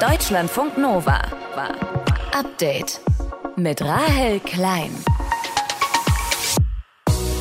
Deutschlandfunk Nova. Update mit Rahel Klein.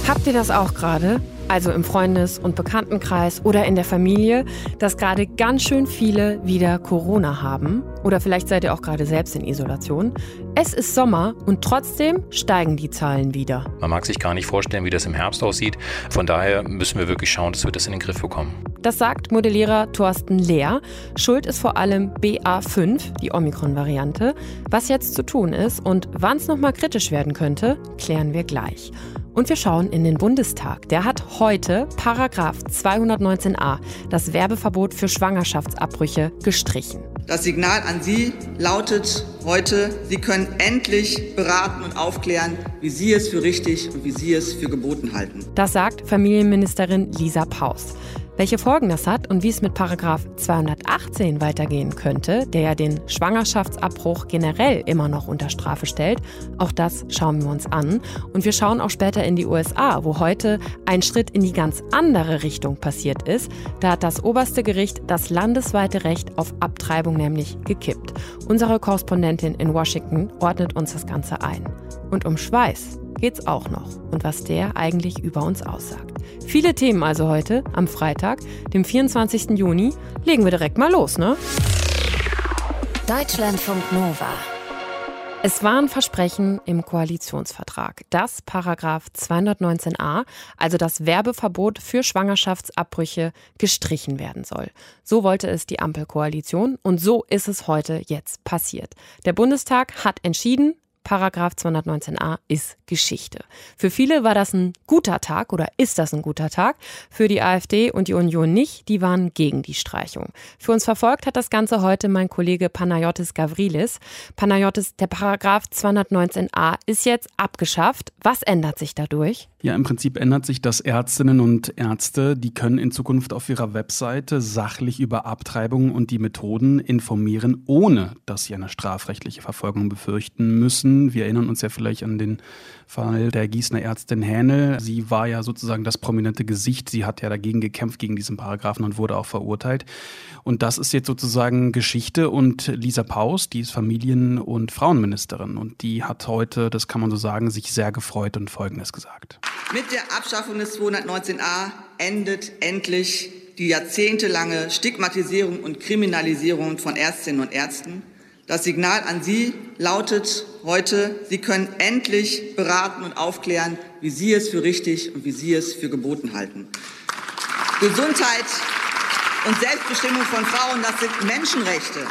Habt ihr das auch gerade? Also im Freundes- und Bekanntenkreis oder in der Familie, dass gerade ganz schön viele wieder Corona haben? Oder vielleicht seid ihr auch gerade selbst in Isolation. Es ist Sommer und trotzdem steigen die Zahlen wieder. Man mag sich gar nicht vorstellen, wie das im Herbst aussieht. Von daher müssen wir wirklich schauen, dass wir das in den Griff bekommen. Das sagt Modellierer Thorsten Lehr. Schuld ist vor allem BA5, die Omikron-Variante. Was jetzt zu tun ist und wann es nochmal kritisch werden könnte, klären wir gleich. Und wir schauen in den Bundestag. Der hat heute Paragraph 219a, das Werbeverbot für Schwangerschaftsabbrüche, gestrichen. Das Signal an Sie lautet heute, Sie können endlich beraten und aufklären, wie Sie es für richtig und wie Sie es für geboten halten. Das sagt Familienministerin Lisa Paus. Welche Folgen das hat und wie es mit Paragraph 218 weitergehen könnte, der ja den Schwangerschaftsabbruch generell immer noch unter Strafe stellt, auch das schauen wir uns an. Und wir schauen auch später in die USA, wo heute ein Schritt in die ganz andere Richtung passiert ist. Da hat das oberste Gericht das landesweite Recht auf Abtreibung nämlich gekippt. Unsere Korrespondentin in Washington ordnet uns das Ganze ein. Und um Schweiß geht's auch noch und was der eigentlich über uns aussagt. Viele Themen also heute, am Freitag, dem 24. Juni. Legen wir direkt mal los, ne? Deutschlandfunk Nova. Es war ein Versprechen im Koalitionsvertrag, dass Paragraph 219a, also das Werbeverbot für Schwangerschaftsabbrüche, gestrichen werden soll. So wollte es die Ampelkoalition und so ist es heute jetzt passiert. Der Bundestag hat entschieden, Paragraph 219a ist Geschichte. Für viele war das ein guter Tag oder ist das ein guter Tag. Für die AfD und die Union nicht, die waren gegen die Streichung. Für uns verfolgt hat das Ganze heute mein Kollege Panayotis Gavrilis. Panayotis, der Paragraph 219a ist jetzt abgeschafft. Was ändert sich dadurch? Ja, im Prinzip ändert sich, dass Ärztinnen und Ärzte, die können in Zukunft auf ihrer Webseite sachlich über Abtreibungen und die Methoden informieren, ohne dass sie eine strafrechtliche Verfolgung befürchten müssen. Wir erinnern uns ja vielleicht an den Fall der Gießener Ärztin Hähnel. Sie war ja sozusagen das prominente Gesicht. Sie hat ja dagegen gekämpft, gegen diesen Paragraphen und wurde auch verurteilt. Und das ist jetzt sozusagen Geschichte. Und Lisa Paus, die ist Familien- und Frauenministerin. Und die hat heute, das kann man so sagen, sich sehr gefreut und Folgendes gesagt. Mit der Abschaffung des 219a endet endlich die jahrzehntelange Stigmatisierung und Kriminalisierung von Ärztinnen und Ärzten. Das Signal an Sie lautet heute, Sie können endlich beraten und aufklären, wie Sie es für richtig und wie Sie es für geboten halten. Gesundheit und Selbstbestimmung von Frauen, das sind Menschenrechte.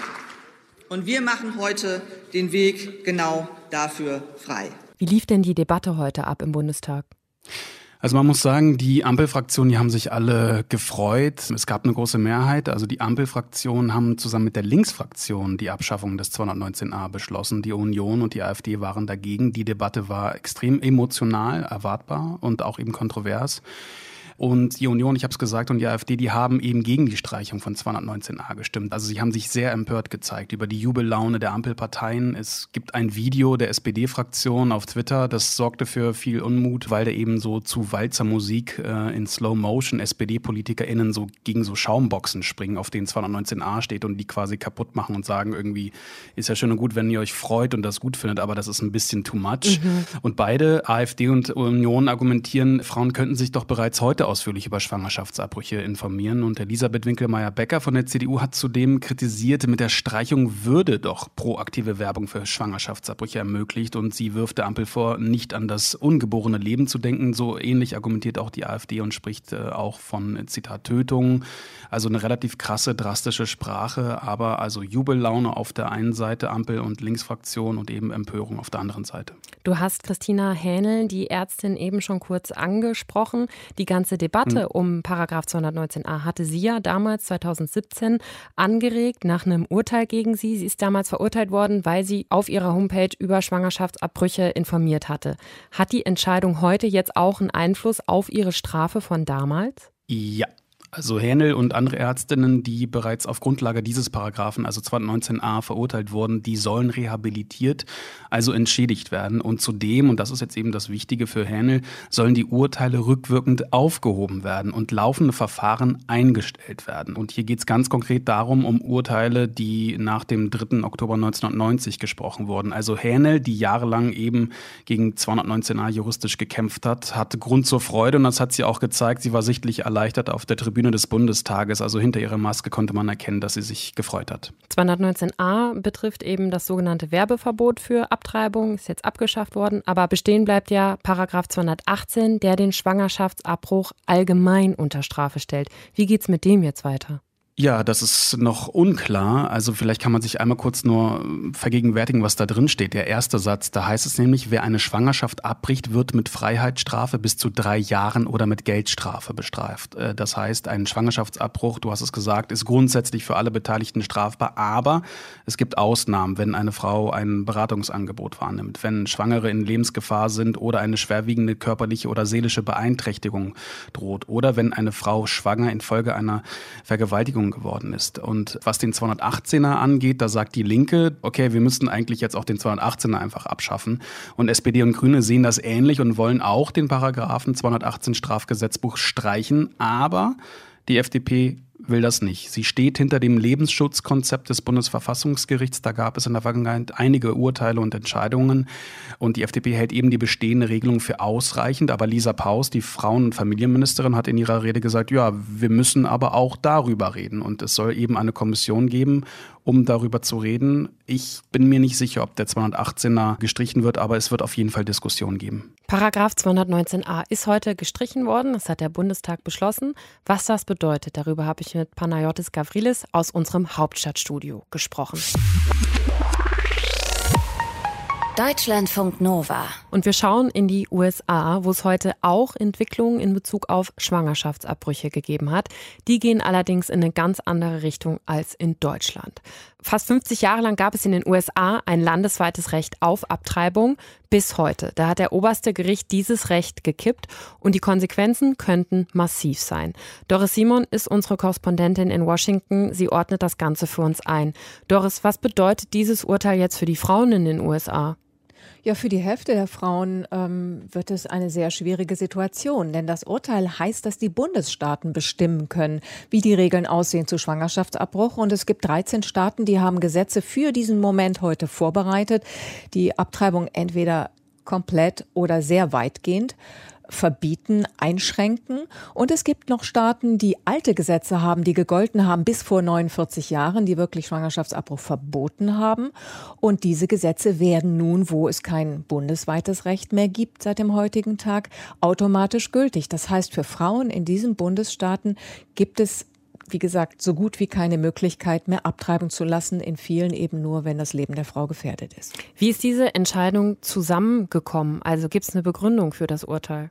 Und wir machen heute den Weg genau dafür frei. Wie lief denn die Debatte heute ab im Bundestag? Also man muss sagen, die Ampelfraktionen, die haben sich alle gefreut. Es gab eine große Mehrheit. Also die Ampelfraktionen haben zusammen mit der Linksfraktion die Abschaffung des 219a beschlossen. Die Union und die AfD waren dagegen. Die Debatte war extrem emotional, erwartbar und auch eben kontrovers. Und die Union, ich habe es gesagt, und die AfD, die haben eben gegen die Streichung von 219a gestimmt. Also sie haben sich sehr empört gezeigt über die Jubellaune der Ampelparteien. Es gibt ein Video der SPD-Fraktion auf Twitter, das sorgte für viel Unmut, weil da eben so zu Walzer Musik äh, in Slow Motion SPD-PolitikerInnen so gegen so Schaumboxen springen, auf denen 219a steht und die quasi kaputt machen und sagen irgendwie, ist ja schön und gut, wenn ihr euch freut und das gut findet, aber das ist ein bisschen too much. Mhm. Und beide, AfD und Union, argumentieren, Frauen könnten sich doch bereits heute ausführlich über Schwangerschaftsabbrüche informieren. Und Elisabeth Winkelmeier-Becker von der CDU hat zudem kritisiert, mit der Streichung würde doch proaktive Werbung für Schwangerschaftsabbrüche ermöglicht. Und sie wirft der Ampel vor, nicht an das ungeborene Leben zu denken. So ähnlich argumentiert auch die AfD und spricht äh, auch von, Zitat, Tötung. Also eine relativ krasse, drastische Sprache, aber also Jubellaune auf der einen Seite, Ampel- und Linksfraktion und eben Empörung auf der anderen Seite. Du hast Christina Hähnel, die Ärztin, eben schon kurz angesprochen. Die ganze Debatte hm. um Paragraph 219a hatte sie ja damals 2017 angeregt nach einem Urteil gegen sie. Sie ist damals verurteilt worden, weil sie auf ihrer Homepage über Schwangerschaftsabbrüche informiert hatte. Hat die Entscheidung heute jetzt auch einen Einfluss auf ihre Strafe von damals? Ja, Also Hähnel und andere Ärztinnen, die bereits auf Grundlage dieses Paragraphen, also 219a, verurteilt wurden, die sollen rehabilitiert, also entschädigt werden. Und zudem, und das ist jetzt eben das Wichtige für Hähnel, sollen die Urteile rückwirkend aufgehoben werden und laufende Verfahren eingestellt werden. Und hier geht es ganz konkret darum, um Urteile, die nach dem 3. Oktober 1990 gesprochen wurden. Also Hähnel, die jahrelang eben gegen 219a juristisch gekämpft hat, hatte Grund zur Freude und das hat sie auch gezeigt. Sie war sichtlich erleichtert auf der Tribüne Tribüne des Bundestages, also hinter ihrer Maske, konnte man erkennen, dass sie sich gefreut hat. 219a betrifft eben das sogenannte Werbeverbot für Abtreibung, ist jetzt abgeschafft worden, aber bestehen bleibt ja Paragraph 218, der den Schwangerschaftsabbruch allgemein unter Strafe stellt. Wie geht es mit dem jetzt weiter? Ja, das ist noch unklar. Also vielleicht kann man sich einmal kurz nur vergegenwärtigen, was da drin steht. Der erste Satz, da heißt es nämlich, wer eine Schwangerschaft abbricht, wird mit Freiheitsstrafe bis zu drei Jahren oder mit Geldstrafe bestraft. Äh, das heißt, ein Schwangerschaftsabbruch, du hast es gesagt, ist grundsätzlich für alle Beteiligten strafbar, aber es gibt Ausnahmen, wenn eine Frau ein Beratungsangebot wahrnimmt, wenn Schwangere in Lebensgefahr sind oder eine schwerwiegende körperliche oder seelische Beeinträchtigung droht oder wenn eine Frau schwanger infolge einer Vergewaltigung Verordnung geworden ist. Und was den 218er angeht, da sagt die Linke, okay, wir müssten eigentlich jetzt auch den 218er einfach abschaffen. Und SPD und Grüne sehen das ähnlich und wollen auch den Paragraphen 218 Strafgesetzbuch streichen. Aber die FDP will das nicht. Sie steht hinter dem Lebensschutzkonzept des Bundesverfassungsgerichts. Da gab es in der Vergangenheit einige Urteile und Entscheidungen. Und die FDP hält eben die bestehende Regelung für ausreichend. Aber Lisa Paus, die Frauen- und Familienministerin, hat in ihrer Rede gesagt, ja, wir müssen aber auch darüber reden. Und es soll eben eine Kommission geben, um darüber zu reden. Ich bin mir nicht sicher, ob der 218er gestrichen wird, aber es wird auf jeden Fall Diskussionen geben. Paragraph 219a ist heute gestrichen worden. Das hat der Bundestag beschlossen. Was das bedeutet, darüber habe ich mit Panayotis Gavrilis aus unserem Hauptstadtstudio gesprochen. Deutschlandfunk Nova. Und wir schauen in die USA, wo es heute auch Entwicklungen in Bezug auf Schwangerschaftsabbrüche gegeben hat. Die gehen allerdings in eine ganz andere Richtung als in Deutschland. Fast 50 Jahre lang gab es in den USA ein landesweites Recht auf Abtreibung. Bis heute. Da hat der oberste Gericht dieses Recht gekippt und die Konsequenzen könnten massiv sein. Doris Simon ist unsere Korrespondentin in Washington. Sie ordnet das Ganze für uns ein. Doris, was bedeutet dieses Urteil jetzt für die Frauen in den USA? Ja, für die Hälfte der Frauen ähm, wird es eine sehr schwierige Situation, denn das Urteil heißt, dass die Bundesstaaten bestimmen können, wie die Regeln aussehen zu Schwangerschaftsabbruch. Und es gibt 13 Staaten, die haben Gesetze für diesen Moment heute vorbereitet, die Abtreibung entweder komplett oder sehr weitgehend verbieten, einschränken. Und es gibt noch Staaten, die alte Gesetze haben, die gegolten haben bis vor 49 Jahren, die wirklich Schwangerschaftsabbruch verboten haben. Und diese Gesetze werden nun, wo es kein bundesweites Recht mehr gibt seit dem heutigen Tag, automatisch gültig. Das heißt, für Frauen in diesen Bundesstaaten gibt es wie gesagt, so gut wie keine Möglichkeit mehr abtreiben zu lassen, in vielen eben nur, wenn das Leben der Frau gefährdet ist. Wie ist diese Entscheidung zusammengekommen? Also gibt es eine Begründung für das Urteil?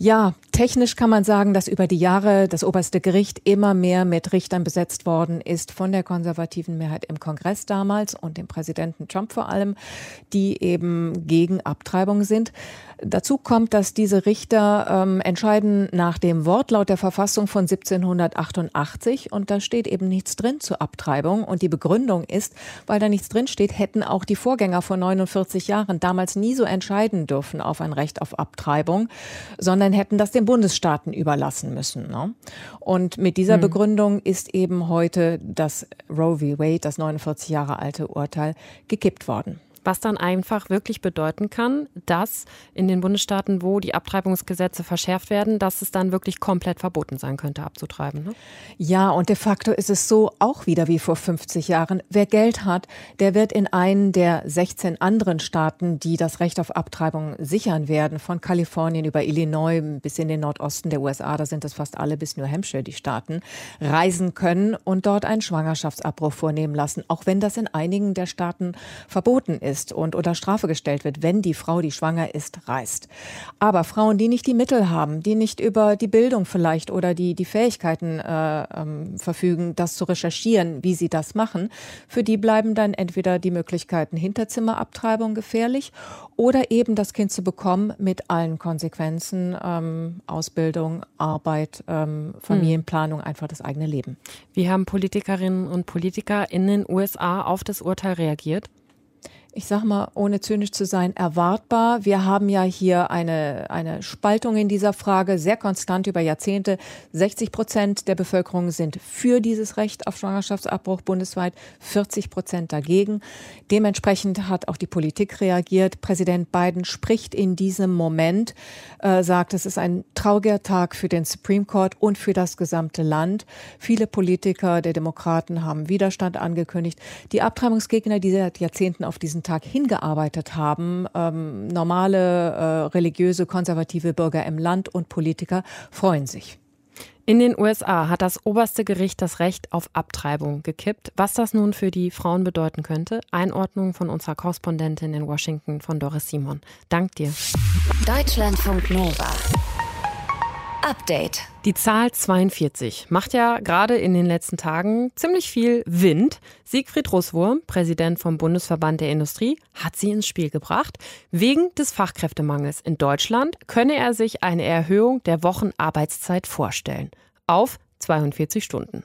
Ja, technisch kann man sagen, dass über die Jahre das oberste Gericht immer mehr mit Richtern besetzt worden ist von der konservativen Mehrheit im Kongress damals und dem Präsidenten Trump vor allem, die eben gegen Abtreibung sind. Dazu kommt, dass diese Richter ähm, entscheiden nach dem Wortlaut der Verfassung von 1788 und da steht eben nichts drin zur Abtreibung und die Begründung ist, weil da nichts drin steht, hätten auch die Vorgänger vor 49 Jahren damals nie so entscheiden dürfen auf ein Recht auf Abtreibung, sondern hätten das den Bundesstaaten überlassen müssen. Ne? Und mit dieser hm. Begründung ist eben heute das Roe v. Wade, das 49 Jahre alte Urteil, gekippt worden was dann einfach wirklich bedeuten kann, dass in den Bundesstaaten, wo die Abtreibungsgesetze verschärft werden, dass es dann wirklich komplett verboten sein könnte, abzutreiben. Ne? Ja, und de facto ist es so auch wieder wie vor 50 Jahren. Wer Geld hat, der wird in einen der 16 anderen Staaten, die das Recht auf Abtreibung sichern werden, von Kalifornien über Illinois bis in den Nordosten der USA, da sind es fast alle bis New Hampshire die Staaten, reisen können und dort einen Schwangerschaftsabbruch vornehmen lassen, auch wenn das in einigen der Staaten verboten ist ist und unter Strafe gestellt wird, wenn die Frau, die schwanger ist, reist. Aber Frauen, die nicht die Mittel haben, die nicht über die Bildung vielleicht oder die, die Fähigkeiten äh, ähm, verfügen, das zu recherchieren, wie sie das machen, für die bleiben dann entweder die Möglichkeiten Hinterzimmerabtreibung gefährlich oder eben das Kind zu bekommen mit allen Konsequenzen, ähm, Ausbildung, Arbeit, ähm, Familienplanung, einfach das eigene Leben. Wie haben Politikerinnen und Politiker in den USA auf das Urteil reagiert? Ich sage mal, ohne zynisch zu sein, erwartbar. Wir haben ja hier eine, eine Spaltung in dieser Frage, sehr konstant über Jahrzehnte. 60 Prozent der Bevölkerung sind für dieses Recht auf Schwangerschaftsabbruch bundesweit, 40 Prozent dagegen. Dementsprechend hat auch die Politik reagiert. Präsident Biden spricht in diesem Moment, äh, sagt, es ist ein trauriger Tag für den Supreme Court und für das gesamte Land. Viele Politiker der Demokraten haben Widerstand angekündigt. Die Abtreibungsgegner, die seit Jahrzehnten auf diesen diesen Tag hingearbeitet haben, ähm, normale äh, religiöse, konservative Bürger im Land und Politiker freuen sich. In den USA hat das oberste Gericht das Recht auf Abtreibung gekippt. Was das nun für die Frauen bedeuten könnte, Einordnung von unserer Korrespondentin in Washington von Doris Simon. Dank dir. Deutschlandfunk Nova. Update. Die Zahl 42 macht ja gerade in den letzten Tagen ziemlich viel Wind. Siegfried Russwurm, Präsident vom Bundesverband der Industrie, hat sie ins Spiel gebracht. Wegen des Fachkräftemangels in Deutschland könne er sich eine Erhöhung der Wochenarbeitszeit vorstellen. Auf 42 Stunden.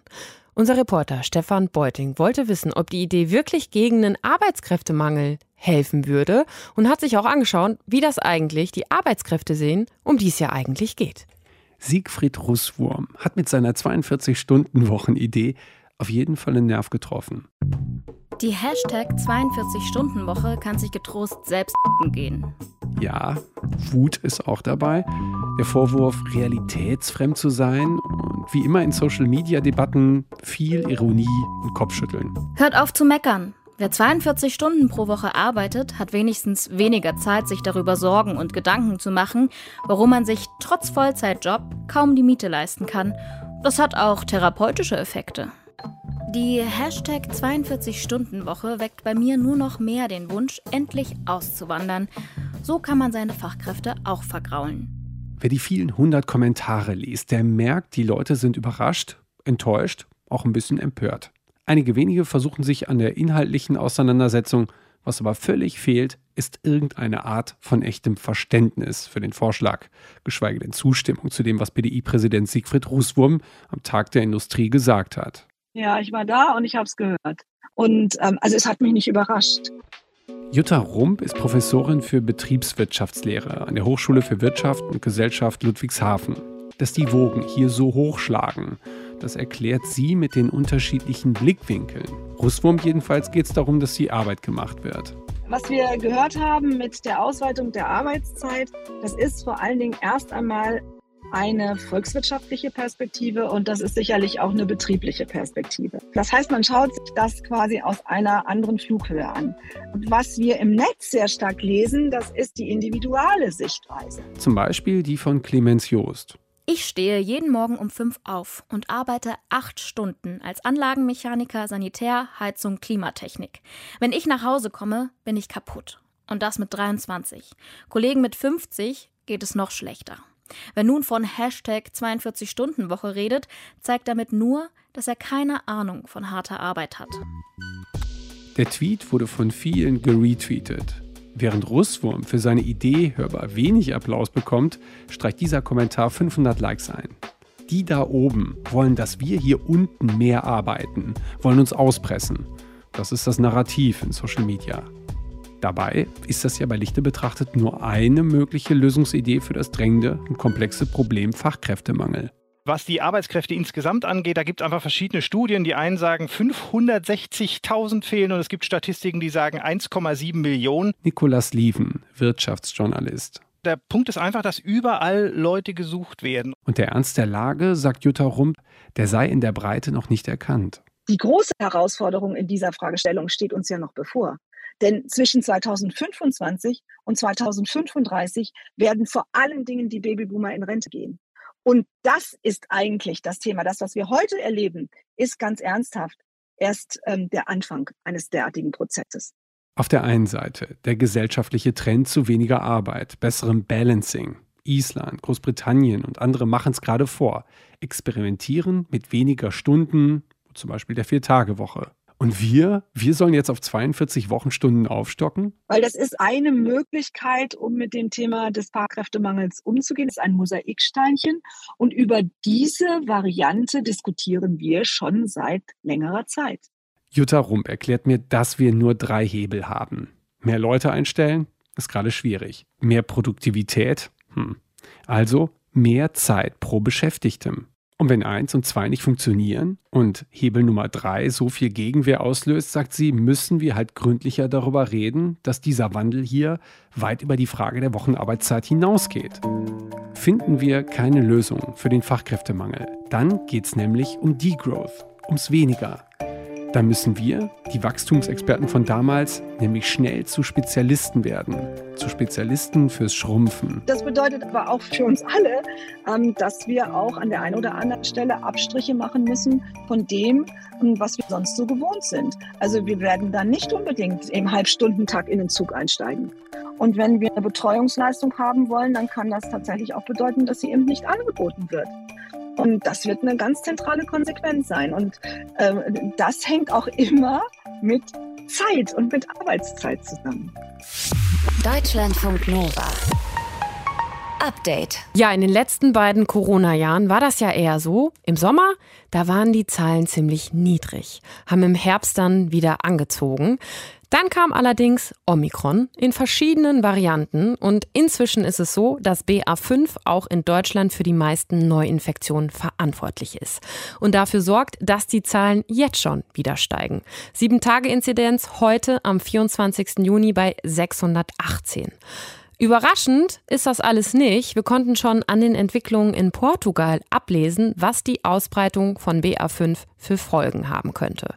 Unser Reporter Stefan Beuting wollte wissen, ob die Idee wirklich gegen einen Arbeitskräftemangel helfen würde und hat sich auch angeschaut, wie das eigentlich die Arbeitskräfte sehen, um die es ja eigentlich geht. Siegfried Russwurm hat mit seiner 42-Stunden-Wochen-Idee auf jeden Fall einen Nerv getroffen. Die Hashtag 42-Stunden-Woche kann sich getrost selbst gehen. Ja, Wut ist auch dabei. Der Vorwurf, realitätsfremd zu sein und wie immer in Social-Media-Debatten viel Ironie und Kopfschütteln. Hört auf zu meckern. Wer 42 Stunden pro Woche arbeitet, hat wenigstens weniger Zeit, sich darüber Sorgen und Gedanken zu machen, warum man sich trotz Vollzeitjob kaum die Miete leisten kann. Das hat auch therapeutische Effekte. Die Hashtag 42-Stunden-Woche weckt bei mir nur noch mehr den Wunsch, endlich auszuwandern. So kann man seine Fachkräfte auch vergraulen. Wer die vielen hundert Kommentare liest, der merkt, die Leute sind überrascht, enttäuscht, auch ein bisschen empört. Einige wenige versuchen sich an der inhaltlichen Auseinandersetzung. Was aber völlig fehlt, ist irgendeine Art von echtem Verständnis für den Vorschlag, geschweige denn Zustimmung zu dem, was BDI-Präsident Siegfried Rußwurm am Tag der Industrie gesagt hat. Ja, ich war da und ich habe es gehört. Und ähm, also es hat mich nicht überrascht. Jutta Rump ist Professorin für Betriebswirtschaftslehre an der Hochschule für Wirtschaft und Gesellschaft Ludwigshafen. Dass die Wogen hier so hochschlagen, das erklärt sie mit den unterschiedlichen Blickwinkeln. Russwurm jedenfalls geht es darum, dass die Arbeit gemacht wird. Was wir gehört haben mit der Ausweitung der Arbeitszeit, das ist vor allen Dingen erst einmal eine volkswirtschaftliche Perspektive und das ist sicherlich auch eine betriebliche Perspektive. Das heißt, man schaut sich das quasi aus einer anderen Flughöhe an. Und was wir im Netz sehr stark lesen, das ist die individuelle Sichtweise. Zum Beispiel die von Clemens Joost. Ich stehe jeden Morgen um fünf auf und arbeite acht Stunden als Anlagenmechaniker, Sanitär, Heizung, Klimatechnik. Wenn ich nach Hause komme, bin ich kaputt. Und das mit 23. Kollegen mit 50 geht es noch schlechter. Wer nun von Hashtag 42-Stunden-Woche redet, zeigt damit nur, dass er keine Ahnung von harter Arbeit hat. Der Tweet wurde von vielen geretweetet. Während Russwurm für seine Idee hörbar wenig Applaus bekommt, streicht dieser Kommentar 500 Likes ein. Die da oben wollen, dass wir hier unten mehr arbeiten, wollen uns auspressen. Das ist das Narrativ in Social Media. Dabei ist das ja bei Lichte betrachtet nur eine mögliche Lösungsidee für das drängende und komplexe Problem Fachkräftemangel. Was die Arbeitskräfte insgesamt angeht, da gibt es einfach verschiedene Studien. Die einen sagen 560.000 fehlen und es gibt Statistiken, die sagen 1,7 Millionen. Nikolas Lieven, Wirtschaftsjournalist. Der Punkt ist einfach, dass überall Leute gesucht werden. Und der Ernst der Lage, sagt Jutta Rump, der sei in der Breite noch nicht erkannt. Die große Herausforderung in dieser Fragestellung steht uns ja noch bevor. Denn zwischen 2025 und 2035 werden vor allen Dingen die Babyboomer in Rente gehen. Und das ist eigentlich das Thema. Das, was wir heute erleben, ist ganz ernsthaft erst ähm, der Anfang eines derartigen Prozesses. Auf der einen Seite der gesellschaftliche Trend zu weniger Arbeit, besserem Balancing. Island, Großbritannien und andere machen es gerade vor. Experimentieren mit weniger Stunden, zum Beispiel der Vier-Tage-Woche. Und wir, wir sollen jetzt auf 42 Wochenstunden aufstocken? Weil das ist eine Möglichkeit, um mit dem Thema des Fachkräftemangels umzugehen. Das ist ein Mosaiksteinchen. Und über diese Variante diskutieren wir schon seit längerer Zeit. Jutta Rump erklärt mir, dass wir nur drei Hebel haben. Mehr Leute einstellen, ist gerade schwierig. Mehr Produktivität, hm. Also mehr Zeit pro Beschäftigtem. Und wenn eins und zwei nicht funktionieren und Hebel Nummer drei so viel Gegenwehr auslöst, sagt sie, müssen wir halt gründlicher darüber reden, dass dieser Wandel hier weit über die Frage der Wochenarbeitszeit hinausgeht. Finden wir keine Lösung für den Fachkräftemangel, dann geht es nämlich um Degrowth, ums Weniger, dann müssen wir, die Wachstumsexperten von damals, nämlich schnell zu Spezialisten werden. Zu Spezialisten fürs Schrumpfen. Das bedeutet aber auch für uns alle, ähm, dass wir auch an der einen oder anderen Stelle Abstriche machen müssen von dem, ähm, was wir sonst so gewohnt sind. Also wir werden dann nicht unbedingt im Halbstundentag in den Zug einsteigen. Und wenn wir eine Betreuungsleistung haben wollen, dann kann das tatsächlich auch bedeuten, dass sie eben nicht angeboten wird. Und das wird eine ganz zentrale Konsequenz sein. Und äh, das hängt auch immer mit Zeit und mit Arbeitszeit zusammen. Deutschlandfunk Nova. Update. Ja, in den letzten beiden Corona-Jahren war das ja eher so. Im Sommer, da waren die Zahlen ziemlich niedrig, haben im Herbst dann wieder angezogen. Dann kam allerdings Omikron in verschiedenen Varianten und inzwischen ist es so, dass BA5 auch in Deutschland für die meisten Neuinfektionen verantwortlich ist und dafür sorgt, dass die Zahlen jetzt schon wieder steigen. Sieben Tage Inzidenz heute am 24. Juni bei 618. Überraschend ist das alles nicht. Wir konnten schon an den Entwicklungen in Portugal ablesen, was die Ausbreitung von BA5 für Folgen haben könnte.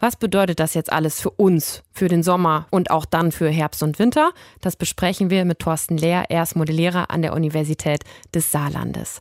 Was bedeutet das jetzt alles für uns, für den Sommer und auch dann für Herbst und Winter? Das besprechen wir mit Thorsten Lehr. Er ist Modellierer an der Universität des Saarlandes.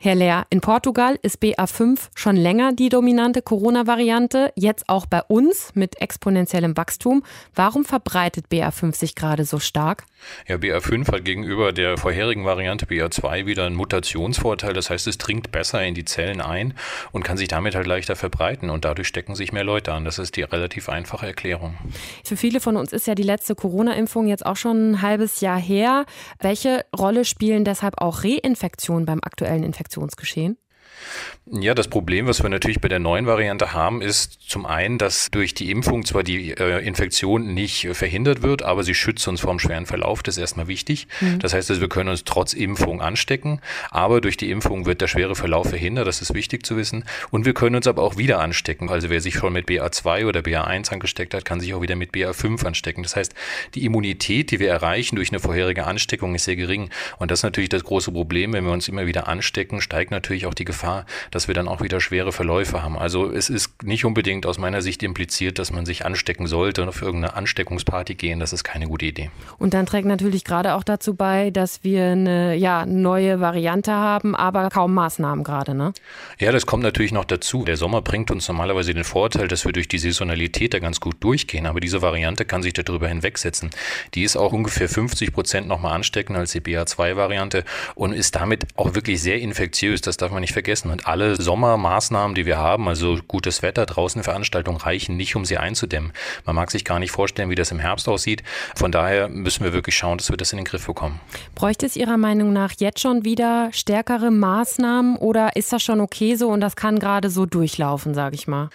Herr Lehr, in Portugal ist BA5 schon länger die dominante Corona-Variante, jetzt auch bei uns mit exponentiellem Wachstum. Warum verbreitet BA5 sich gerade so stark? Ja, BA5 hat gegenüber der vorherigen Variante BA2 wieder einen Mutationsvorteil. Das heißt, es dringt besser in die Zellen ein und kann sich damit halt leichter verbreiten und dadurch stecken sich mehr Leute an. Das ist die relativ einfache Erklärung. Für viele von uns ist ja die letzte Corona-Impfung jetzt auch schon ein halbes Jahr her. Welche Rolle spielen deshalb auch Reinfektionen beim aktuellen Infektionsgeschehen? Infektionsgeschehen? Ja, das Problem, was wir natürlich bei der neuen Variante haben, ist zum einen, dass durch die Impfung zwar die äh, Infektion nicht äh, verhindert wird, aber sie schützt uns vor dem schweren Verlauf. Das ist erstmal wichtig. Mhm. Das heißt, also, wir können uns trotz Impfung anstecken, aber durch die Impfung wird der schwere Verlauf verhindert. Das ist wichtig zu wissen. Und wir können uns aber auch wieder anstecken. Also wer sich schon mit BA2 oder BA1 angesteckt hat, kann sich auch wieder mit BA5 anstecken. Das heißt, die Immunität, die wir erreichen durch eine vorherige Ansteckung, ist sehr gering. Und das ist natürlich das große Problem. Wenn wir uns immer wieder anstecken, steigt natürlich auch die Gefahr, dass wir dann auch wieder schwere Verläufe haben. Also es ist nicht unbedingt aus meiner Sicht impliziert, dass man sich anstecken sollte und auf irgendeine Ansteckungsparty gehen. Das ist keine gute Idee. Und dann trägt natürlich gerade auch dazu bei, dass wir eine ja, neue Variante haben, aber kaum Maßnahmen gerade, ne? Ja, das kommt natürlich noch dazu. Der Sommer bringt uns normalerweise den Vorteil, dass wir durch die Saisonalität da ganz gut durchgehen. Aber diese Variante kann sich darüber hinwegsetzen. Die ist auch ungefähr 50 Prozent nochmal ansteckender als die BA2-Variante und ist damit auch wirklich sehr infektiös. Das darf man nicht vergessen. Und alle Sommermaßnahmen, die wir haben, also gutes Wetter, draußen Veranstaltungen, reichen nicht, um sie einzudämmen. Man mag sich gar nicht vorstellen, wie das im Herbst aussieht. Von daher müssen wir wirklich schauen, dass wir das in den Griff bekommen. Bräuchte es Ihrer Meinung nach jetzt schon wieder stärkere Maßnahmen oder ist das schon okay so und das kann gerade so durchlaufen, sage ich mal?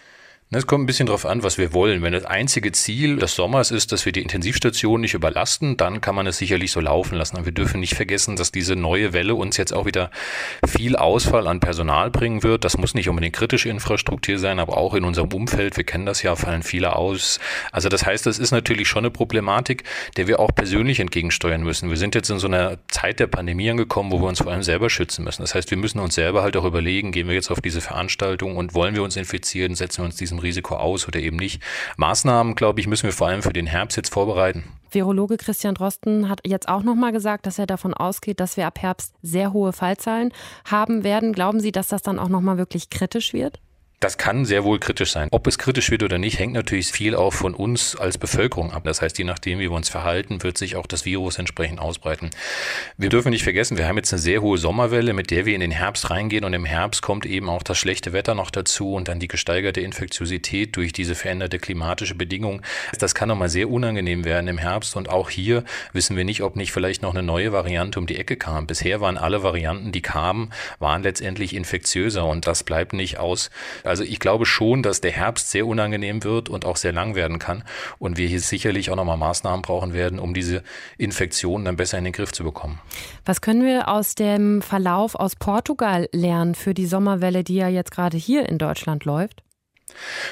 Es kommt ein bisschen darauf an, was wir wollen. Wenn das einzige Ziel des Sommers ist, dass wir die Intensivstation nicht überlasten, dann kann man es sicherlich so laufen lassen. Aber wir dürfen nicht vergessen, dass diese neue Welle uns jetzt auch wieder viel Ausfall an Personal bringen wird. Das muss nicht unbedingt kritische Infrastruktur sein, aber auch in unserem Umfeld. Wir kennen das ja, fallen viele aus. Also das heißt, das ist natürlich schon eine Problematik, der wir auch persönlich entgegensteuern müssen. Wir sind jetzt in so einer Zeit der Pandemie angekommen, wo wir uns vor allem selber schützen müssen. Das heißt, wir müssen uns selber halt auch überlegen, gehen wir jetzt auf diese Veranstaltung und wollen wir uns infizieren, setzen wir uns diesem Risiko aus oder eben nicht. Maßnahmen, glaube ich, müssen wir vor allem für den Herbst jetzt vorbereiten. Virologe Christian Drosten hat jetzt auch noch mal gesagt, dass er davon ausgeht, dass wir ab Herbst sehr hohe Fallzahlen haben werden. Glauben Sie, dass das dann auch noch mal wirklich kritisch wird? Das kann sehr wohl kritisch sein. Ob es kritisch wird oder nicht, hängt natürlich viel auch von uns als Bevölkerung ab. Das heißt, je nachdem, wie wir uns verhalten, wird sich auch das Virus entsprechend ausbreiten. Wir dürfen nicht vergessen, wir haben jetzt eine sehr hohe Sommerwelle, mit der wir in den Herbst reingehen und im Herbst kommt eben auch das schlechte Wetter noch dazu und dann die gesteigerte Infektiosität durch diese veränderte klimatische Bedingung. Das kann nochmal sehr unangenehm werden im Herbst und auch hier wissen wir nicht, ob nicht vielleicht noch eine neue Variante um die Ecke kam. Bisher waren alle Varianten, die kamen, waren letztendlich infektiöser und das bleibt nicht aus. Also ich glaube schon, dass der Herbst sehr unangenehm wird und auch sehr lang werden kann und wir hier sicherlich auch nochmal Maßnahmen brauchen werden, um diese Infektionen dann besser in den Griff zu bekommen. Was können wir aus dem Verlauf aus Portugal lernen für die Sommerwelle, die ja jetzt gerade hier in Deutschland läuft?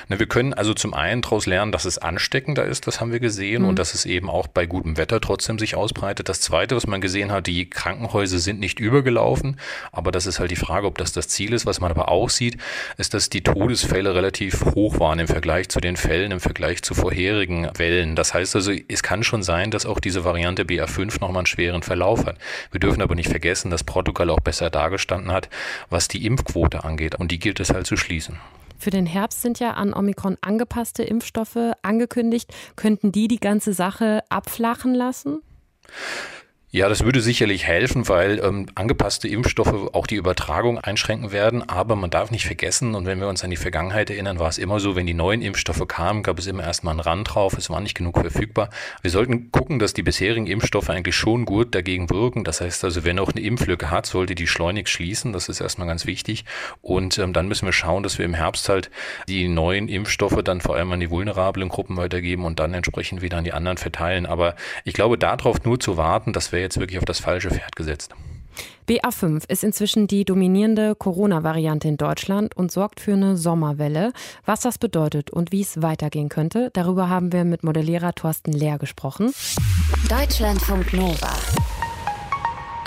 Na, wir können also zum einen daraus lernen, dass es ansteckender ist, das haben wir gesehen, mhm. und dass es eben auch bei gutem Wetter trotzdem sich ausbreitet. Das Zweite, was man gesehen hat, die Krankenhäuser sind nicht übergelaufen, aber das ist halt die Frage, ob das das Ziel ist. Was man aber auch sieht, ist, dass die Todesfälle relativ hoch waren im Vergleich zu den Fällen, im Vergleich zu vorherigen Wellen. Das heißt also, es kann schon sein, dass auch diese Variante BA5 nochmal einen schweren Verlauf hat. Wir dürfen aber nicht vergessen, dass Portugal auch besser dargestanden hat, was die Impfquote angeht, und die gilt es halt zu schließen. Für den Herbst sind ja an Omikron angepasste Impfstoffe angekündigt. Könnten die die ganze Sache abflachen lassen? Ja, das würde sicherlich helfen, weil ähm, angepasste Impfstoffe auch die Übertragung einschränken werden. Aber man darf nicht vergessen, und wenn wir uns an die Vergangenheit erinnern, war es immer so, wenn die neuen Impfstoffe kamen, gab es immer erstmal einen Rand drauf, es war nicht genug verfügbar. Wir sollten gucken, dass die bisherigen Impfstoffe eigentlich schon gut dagegen wirken. Das heißt also, wenn auch eine Impflücke hat, sollte die schleunigst schließen. Das ist erstmal ganz wichtig. Und ähm, dann müssen wir schauen, dass wir im Herbst halt die neuen Impfstoffe dann vor allem an die vulnerablen Gruppen weitergeben und dann entsprechend wieder an die anderen verteilen. Aber ich glaube, darauf nur zu warten, das wäre jetzt wirklich auf das falsche Pferd gesetzt. BA5 ist inzwischen die dominierende Corona-Variante in Deutschland und sorgt für eine Sommerwelle. Was das bedeutet und wie es weitergehen könnte, darüber haben wir mit Modellierer Thorsten Lehr gesprochen. Deutschlandfunk Nova.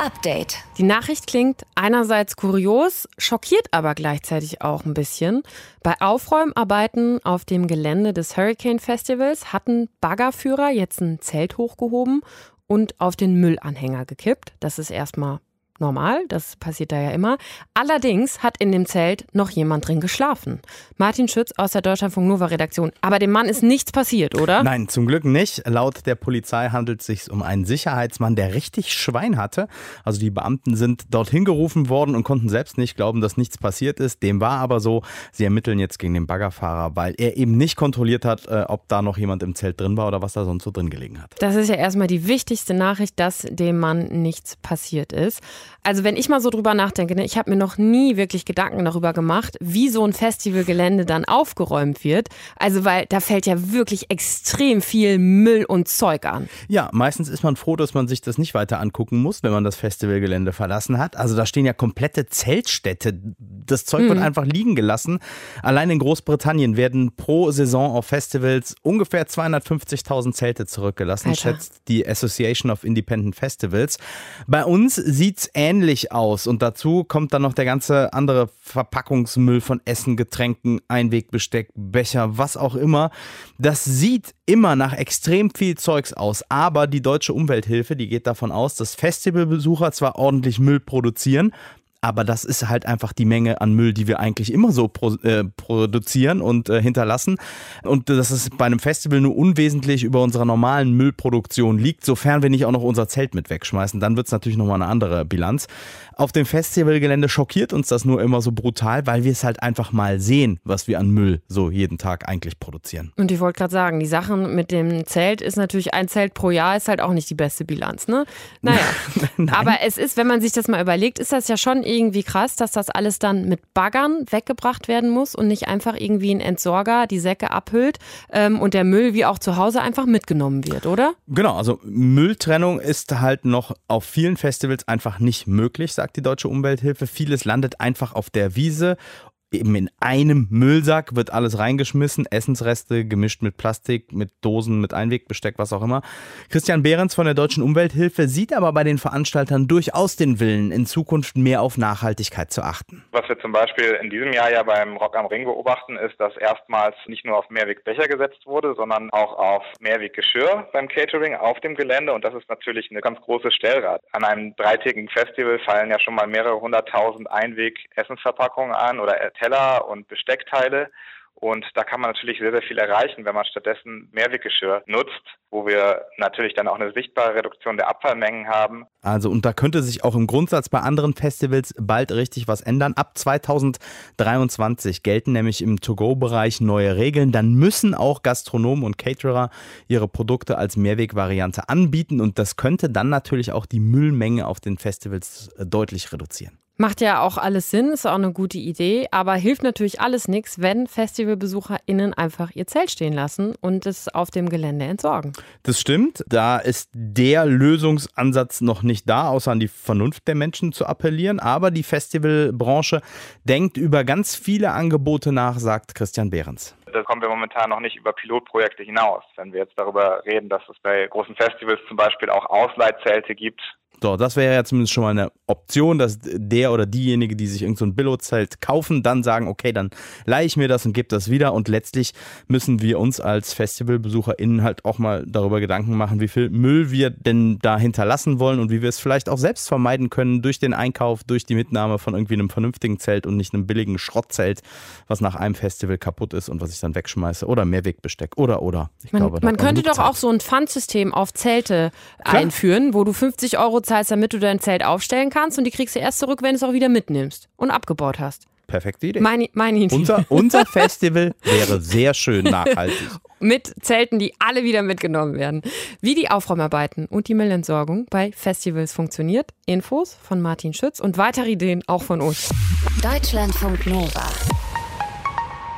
Update. Die Nachricht klingt einerseits kurios, schockiert aber gleichzeitig auch ein bisschen. Bei Aufräumarbeiten auf dem Gelände des Hurricane Festivals hatten Baggerführer jetzt ein Zelt hochgehoben und auf den Müllanhänger gekippt. Das ist erstmal normal, das passiert da ja immer. Allerdings hat in dem Zelt noch jemand drin geschlafen. Martin Schütz aus der Deutschlandfunk Nova Redaktion. Aber dem Mann ist nichts passiert, oder? Nein, zum Glück nicht. Laut der Polizei handelt es sich um einen Sicherheitsmann, der richtig Schwein hatte. Also die Beamten sind dorthin gerufen worden und konnten selbst nicht glauben, dass nichts passiert ist. Dem war aber so. Sie ermitteln jetzt gegen den Baggerfahrer, weil er eben nicht kontrolliert hat, äh, ob da noch jemand im Zelt drin war oder was da sonst so drin gelegen hat. Das ist ja erstmal die wichtigste Nachricht, dass dem Mann nichts passiert ist. Also wenn ich mal so drüber nachdenke, ne, ich habe mir noch nie wirklich Gedanken darüber gemacht, wie so ein Festivalgelände dann aufgeräumt wird. Also weil da fällt ja wirklich extrem viel Müll und Zeug an. Ja, meistens ist man froh, dass man sich das nicht weiter angucken muss, wenn man das Festivalgelände verlassen hat. Also da stehen ja komplette Zeltstädte. Das Zeug mhm. wird einfach liegen gelassen. Allein in Großbritannien werden pro Saison auf Festivals ungefähr 250.000 Zelte zurückgelassen, Alter. schätzt die Association of Independent Festivals. Bei uns sieht es ähnlich aus. Und dazu kommt dann noch der ganze andere Verpackungsmüll von Essen, Getränken, Einwegbesteck, Becher, was auch immer. Das sieht immer nach extrem viel Zeugs aus. Aber die deutsche Umwelthilfe, die geht davon aus, dass Festivalbesucher zwar ordentlich Müll produzieren, aber das ist halt einfach die Menge an Müll, die wir eigentlich immer so pro, äh, produzieren und äh, hinterlassen. Und das ist bei einem Festival nur unwesentlich über unserer normalen Müllproduktion liegt, sofern wir nicht auch noch unser Zelt mit wegschmeißen. Dann wird es natürlich nochmal eine andere Bilanz. Auf dem Festivalgelände schockiert uns das nur immer so brutal, weil wir es halt einfach mal sehen, was wir an Müll so jeden Tag eigentlich produzieren. Und ich wollte gerade sagen, die Sachen mit dem Zelt ist natürlich ein Zelt pro Jahr, ist halt auch nicht die beste Bilanz, ne? Naja. Aber es ist, wenn man sich das mal überlegt, ist das ja schon irgendwie krass, dass das alles dann mit Baggern weggebracht werden muss und nicht einfach irgendwie ein Entsorger die Säcke abhüllt ähm, und der Müll wie auch zu Hause einfach mitgenommen wird, oder? Genau, also Mülltrennung ist halt noch auf vielen Festivals einfach nicht möglich, sagt die Deutsche Umwelthilfe. Vieles landet einfach auf der Wiese eben in einem Müllsack wird alles reingeschmissen, Essensreste gemischt mit Plastik, mit Dosen, mit Einwegbesteck, was auch immer. Christian Behrens von der Deutschen Umwelthilfe sieht aber bei den Veranstaltern durchaus den Willen, in Zukunft mehr auf Nachhaltigkeit zu achten. Was wir zum Beispiel in diesem Jahr ja beim Rock am Ring beobachten, ist, dass erstmals nicht nur auf Mehrwegbecher gesetzt wurde, sondern auch auf Mehrweggeschirr beim Catering auf dem Gelände und das ist natürlich eine ganz große Stellrad. An einem dreitägigen Festival fallen ja schon mal mehrere hunderttausend Einweg-Essensverpackungen an oder Teller und Besteckteile. Und da kann man natürlich sehr, sehr viel erreichen, wenn man stattdessen Mehrweggeschirr nutzt, wo wir natürlich dann auch eine sichtbare Reduktion der Abfallmengen haben. Also, und da könnte sich auch im Grundsatz bei anderen Festivals bald richtig was ändern. Ab 2023 gelten nämlich im To-Go-Bereich neue Regeln. Dann müssen auch Gastronomen und Caterer ihre Produkte als Mehrwegvariante anbieten. Und das könnte dann natürlich auch die Müllmenge auf den Festivals äh, deutlich reduzieren. Macht ja auch alles Sinn, ist auch eine gute Idee, aber hilft natürlich alles nichts, wenn FestivalbesucherInnen einfach ihr Zelt stehen lassen und es auf dem Gelände entsorgen. Das stimmt, da ist der Lösungsansatz noch nicht da, außer an die Vernunft der Menschen zu appellieren. Aber die Festivalbranche denkt über ganz viele Angebote nach, sagt Christian Behrens da kommen wir momentan noch nicht über Pilotprojekte hinaus. Wenn wir jetzt darüber reden, dass es bei großen Festivals zum Beispiel auch Ausleihzelte gibt, so, das wäre ja zumindest schon mal eine Option, dass der oder diejenige, die sich irgendein so Billo-Zelt kaufen, dann sagen, okay, dann leihe ich mir das und gebe das wieder. Und letztlich müssen wir uns als FestivalbesucherInnen halt auch mal darüber Gedanken machen, wie viel Müll wir denn da hinterlassen wollen und wie wir es vielleicht auch selbst vermeiden können durch den Einkauf, durch die Mitnahme von irgendwie einem vernünftigen Zelt und nicht einem billigen Schrottzelt, was nach einem Festival kaputt ist und was ich dann wegschmeiße. Oder Mehrwegbesteck oder oder. Ich man, glaube, man könnte doch auch so ein Pfandsystem auf Zelte Klar. einführen, wo du 50 Euro zahlst damit du dein Zelt aufstellen kannst und die kriegst du erst zurück, wenn du es auch wieder mitnimmst und abgebaut hast. Perfekte Idee. Meine, meine Idee. Unser, unser Festival wäre sehr schön nachhaltig. Mit Zelten, die alle wieder mitgenommen werden. Wie die Aufräumarbeiten und die Müllentsorgung bei Festivals funktioniert. Infos von Martin Schütz und weitere Ideen auch von uns. Deutschlandfunk Nova.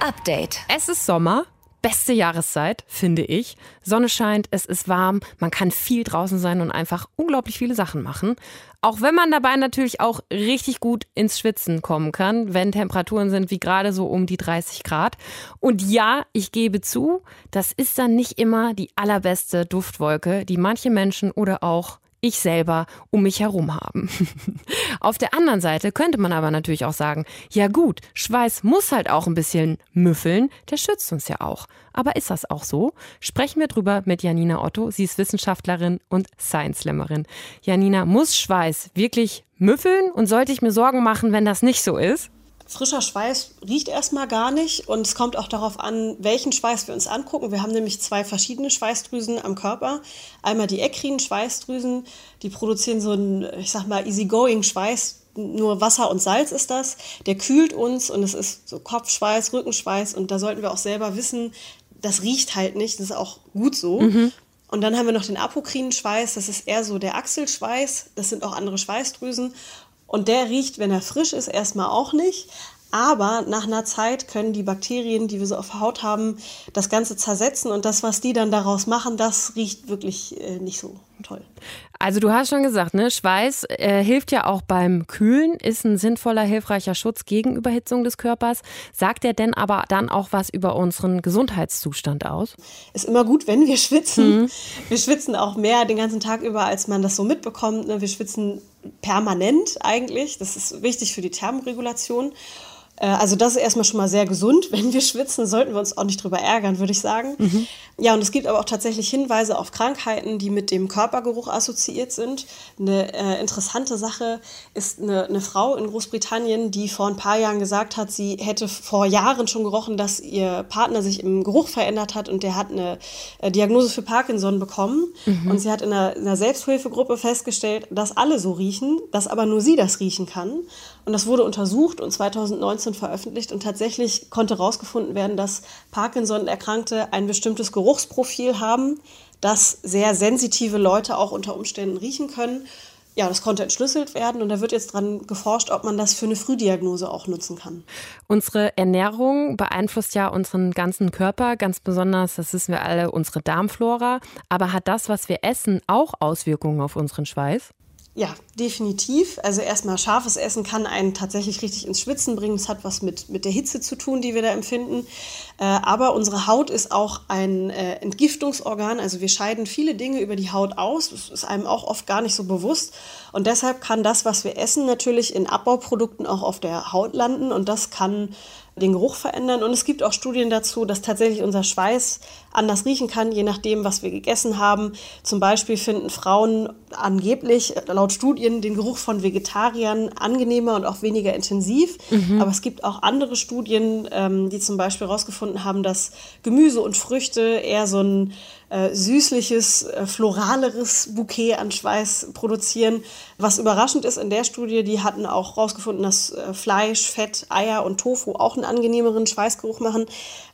Update. Es ist Sommer beste Jahreszeit, finde ich. Sonne scheint, es ist warm, man kann viel draußen sein und einfach unglaublich viele Sachen machen. Auch wenn man dabei natürlich auch richtig gut ins Schwitzen kommen kann, wenn Temperaturen sind wie gerade so um die 30 Grad. Und ja, ich gebe zu, das ist dann nicht immer die allerbeste Duftwolke, die manche Menschen oder auch ich selber um mich herum haben. Auf der anderen Seite könnte man aber natürlich auch sagen, ja gut, Schweiß muss halt auch ein bisschen müffeln, der schützt uns ja auch. Aber ist das auch so? Sprechen wir drüber mit Janina Otto. Sie ist Wissenschaftlerin und Science-Slammerin. Janina, muss Schweiß wirklich müffeln und sollte ich mir Sorgen machen, wenn das nicht so ist? Frischer Schweiß riecht erstmal gar nicht und es kommt auch darauf an, welchen Schweiß wir uns angucken. Wir haben nämlich zwei verschiedene Schweißdrüsen am Körper. Einmal die ekrinen Schweißdrüsen, die produzieren so einen, ich sag mal, easygoing Schweiß. Nur Wasser und Salz ist das. Der kühlt uns und es ist so Kopfschweiß, Rückenschweiß und da sollten wir auch selber wissen, das riecht halt nicht. Das ist auch gut so. Mhm. Und dann haben wir noch den apokrinen Schweiß, das ist eher so der Achselschweiß. Das sind auch andere Schweißdrüsen. Und der riecht, wenn er frisch ist, erstmal auch nicht. Aber nach einer Zeit können die Bakterien, die wir so auf der Haut haben, das Ganze zersetzen und das, was die dann daraus machen, das riecht wirklich äh, nicht so toll. Also du hast schon gesagt, ne, Schweiß äh, hilft ja auch beim Kühlen, ist ein sinnvoller, hilfreicher Schutz gegen Überhitzung des Körpers. Sagt er denn aber dann auch was über unseren Gesundheitszustand aus? Ist immer gut, wenn wir schwitzen. Mhm. Wir schwitzen auch mehr den ganzen Tag über, als man das so mitbekommt. Ne? Wir schwitzen permanent eigentlich. Das ist wichtig für die Thermoregulation. Äh, also das ist erstmal schon mal sehr gesund. Wenn wir schwitzen, sollten wir uns auch nicht drüber ärgern, würde ich sagen. Mhm. Ja, und es gibt aber auch tatsächlich Hinweise auf Krankheiten, die mit dem Körpergeruch assoziiert sind. Eine äh, interessante Sache ist eine, eine, Frau in Großbritannien, die vor ein paar Jahren gesagt hat, sie hätte vor Jahren schon gerochen, dass ihr Partner sich im Geruch verändert hat und der hat eine äh, Diagnose für Parkinson bekommen. Mhm. Und sie hat in einer, in einer Selbsthilfegruppe festgestellt, dass alle so riechen, dass aber nur sie das riechen kann. Und das wurde untersucht und 2019 veröffentlicht und tatsächlich konnte herausgefunden werden, dass Parkinson-Erkrankte ein bestimmtes Geruchsprofil haben, das sehr sensitive Leute auch unter Umständen riechen können. Ja, das konnte entschlüsselt werden und da wird jetzt dran geforscht, ob man das für eine Frühdiagnose auch nutzen kann. Unsere Ernährung beeinflusst ja unseren ganzen Körper, ganz besonders, das wissen wir alle, unsere Darmflora. Aber hat das, was wir essen, auch Auswirkungen auf unseren Schweiß? Ja, definitiv. Also erstmal scharfes Essen kann einen tatsächlich richtig ins Schwitzen bringen. Es hat was mit, mit der Hitze zu tun, die wir da empfinden. Äh, aber unsere Haut ist auch ein äh, Entgiftungsorgan. Also wir scheiden viele Dinge über die Haut aus. Das ist einem auch oft gar nicht so bewusst. Und deshalb kann das, was wir essen, natürlich in Abbauprodukten auch auf der Haut landen. Und das kann den Geruch verändern. Und es gibt auch Studien dazu, dass tatsächlich unser Schweiß anders riechen kann, je nachdem, was wir gegessen haben. Zum Beispiel finden Frauen angeblich laut Studien den Geruch von Vegetariern angenehmer und auch weniger intensiv. Mhm. Aber es gibt auch andere Studien, ähm, die zum Beispiel herausgefunden haben, dass Gemüse und Früchte eher so ein äh, süßliches, äh, floraleres Bouquet an Schweiß produzieren. Was überraschend ist in der Studie, die hatten auch herausgefunden, dass äh, Fleisch, Fett, Eier und Tofu auch einen angenehmeren Schweißgeruch machen.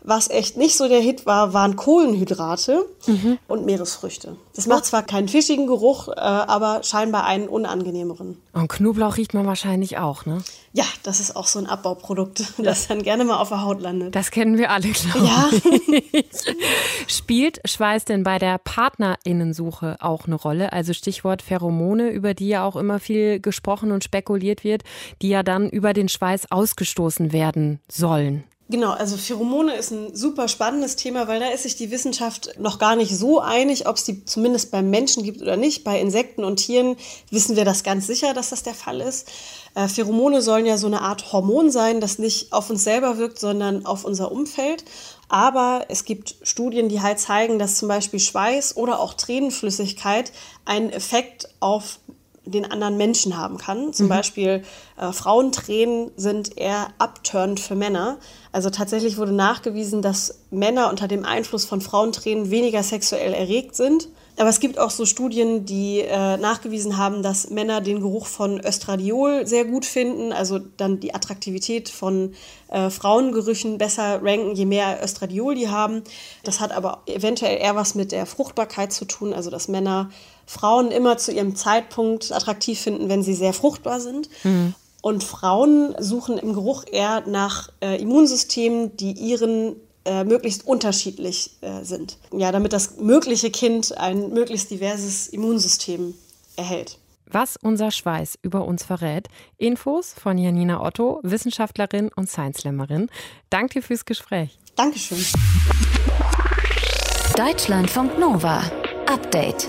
Was echt nicht so der Hit war, waren Kohlenhydrate mhm. und Meeresfrüchte. Das macht zwar keinen fischigen Geruch, äh, aber scheinbar einen unangenehmeren. Und Knoblauch riecht man wahrscheinlich auch, ne? Ja, das ist auch so ein Abbauprodukt, das dann gerne mal auf der Haut landet. Das kennen wir alle, glaube ja. ich. Spielt Schweiß denn bei der Partnerinnensuche auch eine Rolle? Also Stichwort Pheromone, über die ja auch immer viel gesprochen und spekuliert wird, die ja dann über den Schweiß ausgestoßen werden sollen. Genau, also Pheromone ist ein super spannendes Thema, weil da ist sich die Wissenschaft noch gar nicht so einig, ob es die zumindest beim Menschen gibt oder nicht. Bei Insekten und Tieren wissen wir das ganz sicher, dass das der Fall ist. Äh, Pheromone sollen ja so eine Art Hormon sein, das nicht auf uns selber wirkt, sondern auf unser Umfeld. Aber es gibt Studien, die halt zeigen, dass zum Beispiel Schweiß oder auch Tränenflüssigkeit einen Effekt auf den anderen Menschen haben kann. Zum mhm. Beispiel äh, Frauentränen sind eher upturned für Männer. Also tatsächlich wurde nachgewiesen, dass Männer unter dem Einfluss von Frauentränen weniger sexuell erregt sind. Aber es gibt auch so Studien, die äh, nachgewiesen haben, dass Männer den Geruch von Östradiol sehr gut finden, also dann die Attraktivität von äh, Frauengerüchen besser ranken, je mehr Östradiol die haben. Das hat aber eventuell eher was mit der Fruchtbarkeit zu tun, also dass Männer Frauen immer zu ihrem Zeitpunkt attraktiv finden, wenn sie sehr fruchtbar sind. Mhm. Und Frauen suchen im Geruch eher nach äh, Immunsystemen, die ihren äh, möglichst unterschiedlich äh, sind. Ja, damit das mögliche Kind ein möglichst diverses Immunsystem erhält. Was unser Schweiß über uns verrät. Infos von Janina Otto, Wissenschaftlerin und Science-Slammerin. Danke dir fürs Gespräch. Dankeschön. Deutschlandfunk Nova. Update.